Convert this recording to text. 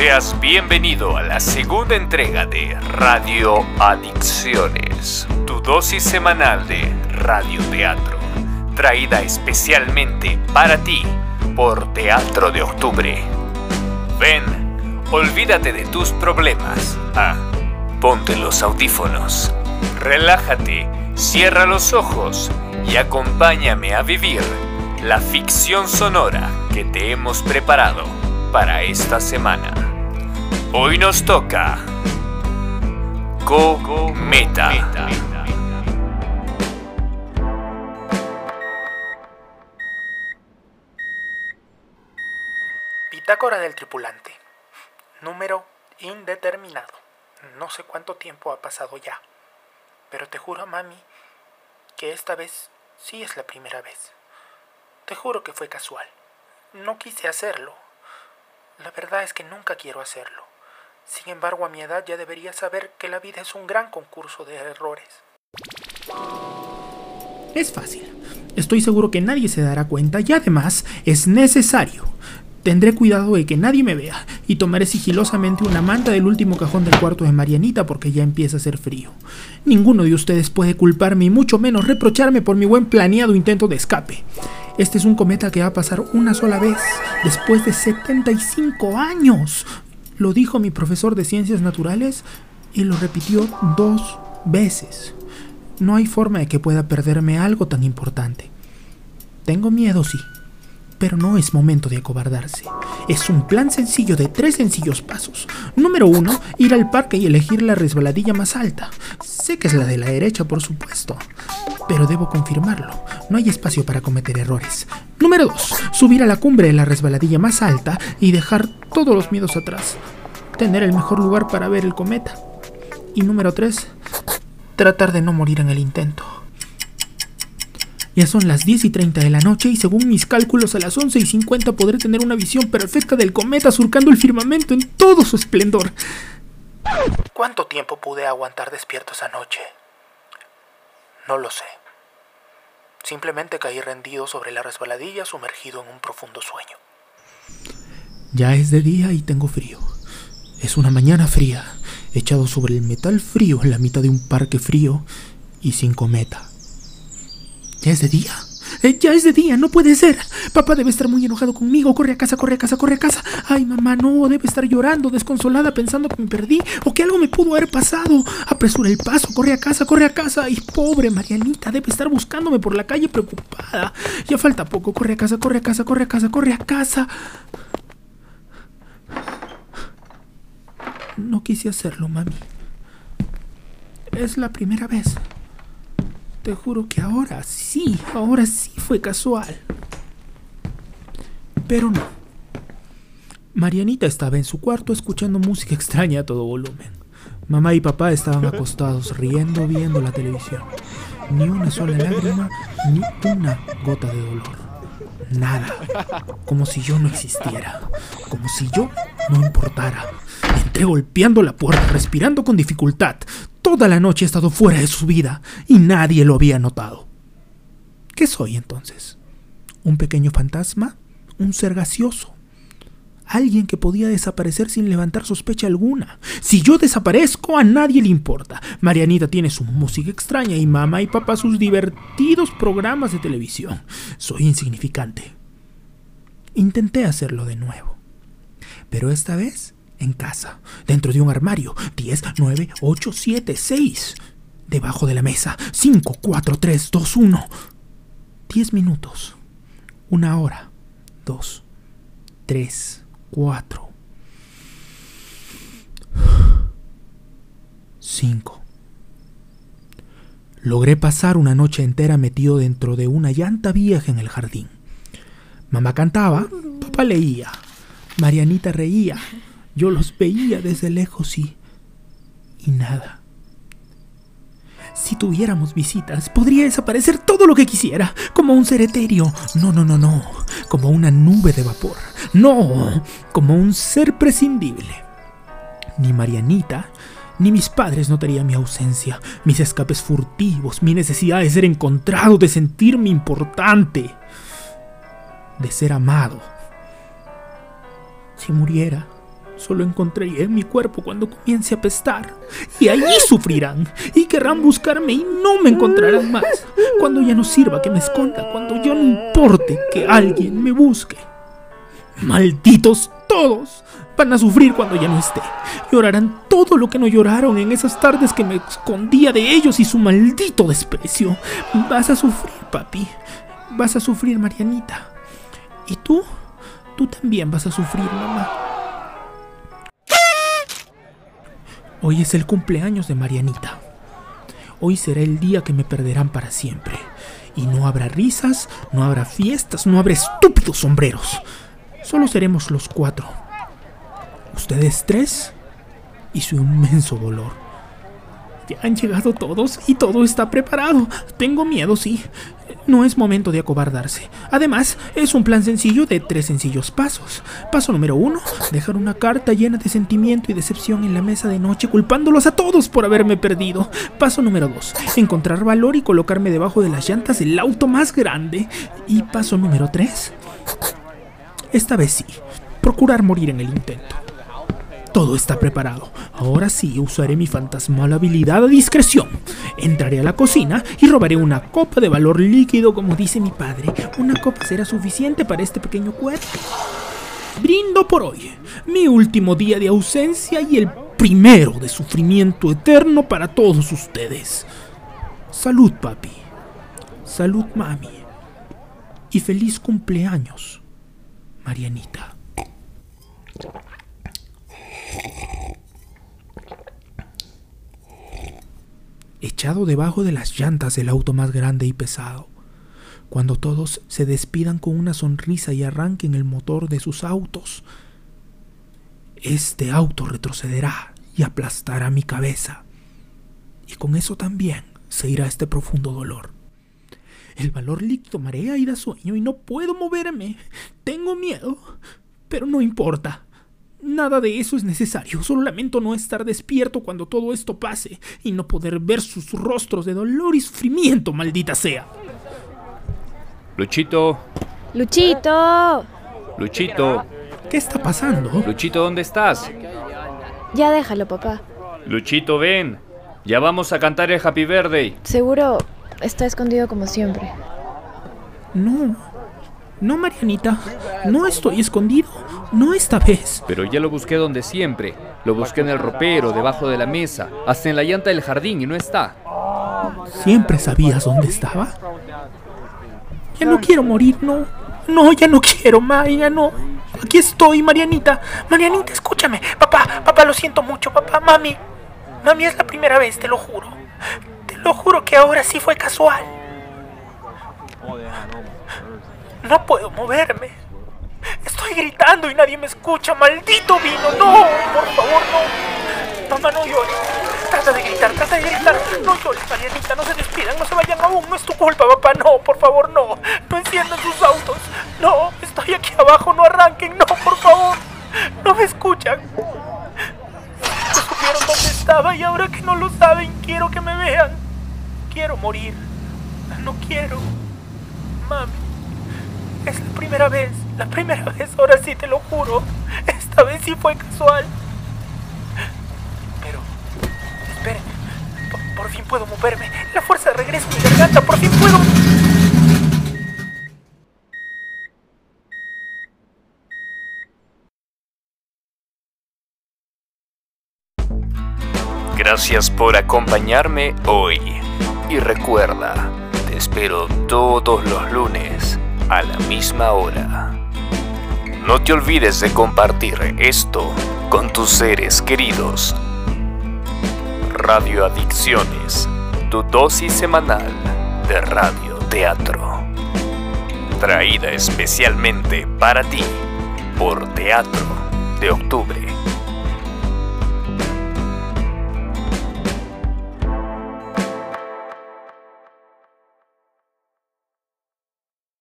Seas bienvenido a la segunda entrega de Radio Adicciones, tu dosis semanal de radioteatro, traída especialmente para ti por Teatro de Octubre. Ven, olvídate de tus problemas. Ah, ponte los audífonos. Relájate, cierra los ojos y acompáñame a vivir la ficción sonora que te hemos preparado para esta semana. Hoy nos toca Go Meta. Bitácora del tripulante. Número indeterminado. No sé cuánto tiempo ha pasado ya. Pero te juro, mami, que esta vez sí es la primera vez. Te juro que fue casual. No quise hacerlo. La verdad es que nunca quiero hacerlo. Sin embargo, a mi edad ya debería saber que la vida es un gran concurso de errores. Es fácil. Estoy seguro que nadie se dará cuenta y además es necesario. Tendré cuidado de que nadie me vea y tomaré sigilosamente una manta del último cajón del cuarto de Marianita porque ya empieza a ser frío. Ninguno de ustedes puede culparme y mucho menos reprocharme por mi buen planeado intento de escape. Este es un cometa que va a pasar una sola vez, después de 75 años. Lo dijo mi profesor de ciencias naturales y lo repitió dos veces. No hay forma de que pueda perderme algo tan importante. Tengo miedo, sí pero no es momento de acobardarse. Es un plan sencillo de tres sencillos pasos. Número uno, ir al parque y elegir la resbaladilla más alta. Sé que es la de la derecha, por supuesto, pero debo confirmarlo. No hay espacio para cometer errores. Número dos, subir a la cumbre de la resbaladilla más alta y dejar todos los miedos atrás. Tener el mejor lugar para ver el cometa. Y número tres, tratar de no morir en el intento. Ya son las 10 y 30 de la noche y según mis cálculos a las 11 y 50 podré tener una visión perfecta del cometa surcando el firmamento en todo su esplendor. ¿Cuánto tiempo pude aguantar despierto esa noche? No lo sé. Simplemente caí rendido sobre la resbaladilla sumergido en un profundo sueño. Ya es de día y tengo frío. Es una mañana fría, echado sobre el metal frío en la mitad de un parque frío y sin cometa. Ya es de día. Eh, ya es de día, no puede ser. Papá debe estar muy enojado conmigo. Corre a casa, corre a casa, corre a casa. Ay, mamá, no, debe estar llorando, desconsolada, pensando que me perdí o que algo me pudo haber pasado. Apresura el paso, corre a casa, corre a casa. Ay, pobre Marianita, debe estar buscándome por la calle preocupada. Ya falta poco, corre a casa, corre a casa, corre a casa, corre a casa. No quise hacerlo, mami. Es la primera vez. Te juro que ahora sí, ahora sí fue casual. Pero no. Marianita estaba en su cuarto escuchando música extraña a todo volumen. Mamá y papá estaban acostados riendo viendo la televisión. Ni una sola lágrima, ni una gota de dolor. Nada. Como si yo no existiera. Como si yo no importara. Entré golpeando la puerta, respirando con dificultad. Toda la noche he estado fuera de su vida y nadie lo había notado. ¿Qué soy entonces? ¿Un pequeño fantasma? ¿Un ser gaseoso? Alguien que podía desaparecer sin levantar sospecha alguna. Si yo desaparezco, a nadie le importa. Marianita tiene su música extraña y mamá y papá sus divertidos programas de televisión. Soy insignificante. Intenté hacerlo de nuevo. Pero esta vez en casa, dentro de un armario. 10, 9, 8, 7, 6. Debajo de la mesa. 5, 4, 3, 2, 1. 10 minutos. Una hora. 2, 3, 4. 5. Logré pasar una noche entera metido dentro de una llanta vieja en el jardín. Mamá cantaba, papá leía, Marianita reía, yo los veía desde lejos y... y nada. Si tuviéramos visitas, podría desaparecer todo lo que quisiera, como un ser etéreo. No, no, no, no, como una nube de vapor. No, como un ser prescindible. Ni Marianita, ni mis padres notarían mi ausencia, mis escapes furtivos, mi necesidad de ser encontrado, de sentirme importante, de ser amado. Si muriera, Solo encontraré mi cuerpo cuando comience a apestar. Y allí sufrirán. Y querrán buscarme y no me encontrarán más. Cuando ya no sirva que me esconda. Cuando yo no importe que alguien me busque. Malditos todos. Van a sufrir cuando ya no esté. Llorarán todo lo que no lloraron en esas tardes que me escondía de ellos y su maldito desprecio. Vas a sufrir, papi. Vas a sufrir, Marianita. ¿Y tú? Tú también vas a sufrir, mamá. Hoy es el cumpleaños de Marianita. Hoy será el día que me perderán para siempre. Y no habrá risas, no habrá fiestas, no habrá estúpidos sombreros. Solo seremos los cuatro. Ustedes tres y su inmenso dolor. Ya han llegado todos y todo está preparado. Tengo miedo, sí. No es momento de acobardarse. Además, es un plan sencillo de tres sencillos pasos. Paso número uno, dejar una carta llena de sentimiento y decepción en la mesa de noche culpándolos a todos por haberme perdido. Paso número dos, encontrar valor y colocarme debajo de las llantas del auto más grande. Y paso número tres, esta vez sí, procurar morir en el intento. Todo está preparado. Ahora sí usaré mi fantasmal habilidad a discreción. Entraré a la cocina y robaré una copa de valor líquido, como dice mi padre. Una copa será suficiente para este pequeño cuerpo. Brindo por hoy, mi último día de ausencia y el primero de sufrimiento eterno para todos ustedes. Salud, papi. Salud, mami. Y feliz cumpleaños, Marianita. Echado debajo de las llantas del auto más grande y pesado, cuando todos se despidan con una sonrisa y arranquen el motor de sus autos. Este auto retrocederá y aplastará mi cabeza, y con eso también se irá este profundo dolor. El valor líquido marea y da sueño y no puedo moverme. Tengo miedo, pero no importa. Nada de eso es necesario, solo lamento no estar despierto cuando todo esto pase y no poder ver sus rostros de dolor y sufrimiento, maldita sea. Luchito. Luchito. Luchito. ¿Qué está pasando? Luchito, ¿dónde estás? Ya déjalo, papá. Luchito, ven. Ya vamos a cantar el Happy Birthday. Seguro está escondido como siempre. No. No, Marianita. No estoy escondido. No esta vez. Pero ya lo busqué donde siempre. Lo busqué en el ropero, debajo de la mesa, hasta en la llanta del jardín y no está. ¿Siempre sabías dónde estaba? Ya no quiero morir, no. No, ya no quiero, Maya, no. Aquí estoy, Marianita. Marianita, escúchame. Papá, papá, lo siento mucho, papá, mami. Mami, es la primera vez, te lo juro. Te lo juro que ahora sí fue casual. No puedo moverme. Estoy gritando y nadie me escucha. ¡Maldito vino! ¡No! Por favor, no. Mamá, no llores. Trata de gritar, trata de gritar. No llores, Marianita. No se despidan, no se vayan aún. No es tu culpa, papá. No, por favor, no. No enciendan sus autos. No, estoy aquí abajo. No arranquen. No, por favor. No me escuchan. Supieron dónde estaba y ahora que no lo saben, quiero que me vean. Quiero morir. No quiero. Mami. Es la primera vez, la primera vez, ahora sí te lo juro. Esta vez sí fue casual. Pero, esperen, por, fin puedo moverme. La fuerza regresa a mi garganta, por fin puedo. Gracias por acompañarme hoy. Y recuerda, espero todos los lunes a la misma hora. No te olvides de compartir esto con tus seres queridos. Radio Adicciones, tu dosis semanal de radio teatro. Traída especialmente para ti por Teatro de Octubre.